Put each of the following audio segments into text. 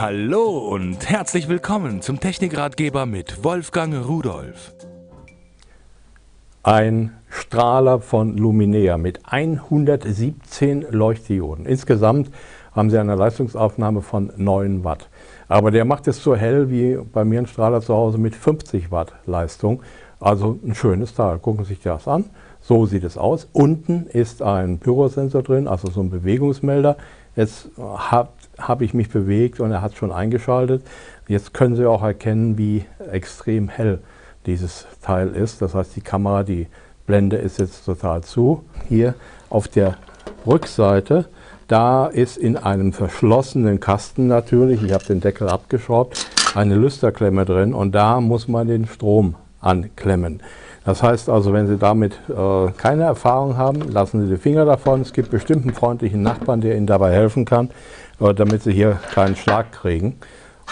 Hallo und herzlich willkommen zum Technikratgeber mit Wolfgang Rudolf. Ein Strahler von Luminea mit 117 Leuchtdioden. Insgesamt haben sie eine Leistungsaufnahme von 9 Watt. Aber der macht es so hell wie bei mir ein Strahler zu Hause mit 50 Watt Leistung. Also ein schönes Teil. Gucken Sie sich das an. So sieht es aus. Unten ist ein Pyrosensor drin, also so ein Bewegungsmelder. Jetzt habe hab ich mich bewegt und er hat schon eingeschaltet. Jetzt können Sie auch erkennen, wie extrem hell dieses Teil ist. Das heißt, die Kamera, die Blende ist jetzt total zu. Hier auf der Rückseite, da ist in einem verschlossenen Kasten natürlich, ich habe den Deckel abgeschraubt, eine Lüsterklemme drin und da muss man den Strom anklemmen. Das heißt also, wenn Sie damit äh, keine Erfahrung haben, lassen Sie die Finger davon. Es gibt bestimmt einen freundlichen Nachbarn, der Ihnen dabei helfen kann, äh, damit Sie hier keinen Schlag kriegen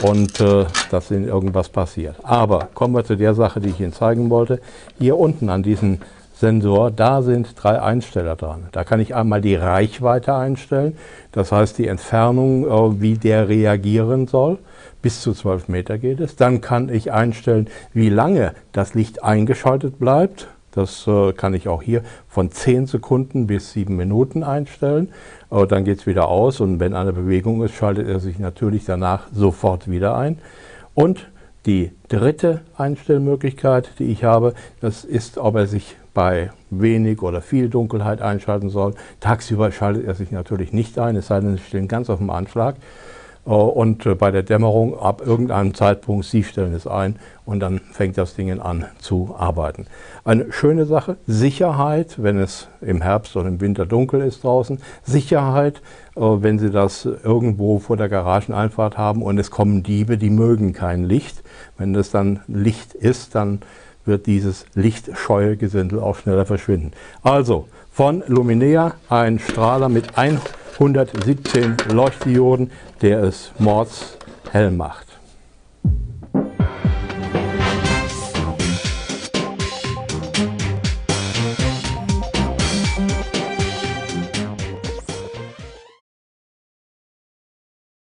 und äh, dass Ihnen irgendwas passiert. Aber kommen wir zu der Sache, die ich Ihnen zeigen wollte. Hier unten an diesem Sensor, da sind drei Einsteller dran. Da kann ich einmal die Reichweite einstellen, das heißt die Entfernung, äh, wie der reagieren soll bis zu 12 Meter geht es. Dann kann ich einstellen, wie lange das Licht eingeschaltet bleibt. Das äh, kann ich auch hier von 10 Sekunden bis 7 Minuten einstellen. Äh, dann geht es wieder aus und wenn eine Bewegung ist, schaltet er sich natürlich danach sofort wieder ein. Und die dritte Einstellmöglichkeit, die ich habe, das ist, ob er sich bei wenig oder viel Dunkelheit einschalten soll. Tagsüber schaltet er sich natürlich nicht ein, es sei denn, Sie stehen ganz auf dem Anschlag. Äh, und äh, bei der Dämmerung ab irgendeinem Zeitpunkt, Sie stellen es ein und dann fängt das Ding an zu arbeiten. Eine schöne Sache, Sicherheit, wenn es im Herbst oder im Winter dunkel ist draußen. Sicherheit, äh, wenn Sie das irgendwo vor der Garageneinfahrt haben und es kommen Diebe, die mögen kein Licht. Wenn das dann Licht ist, dann wird dieses lichtscheue Gesindel auch schneller verschwinden. Also von Luminea ein Strahler mit 100 117 Leuchtdioden, der es mords hell macht.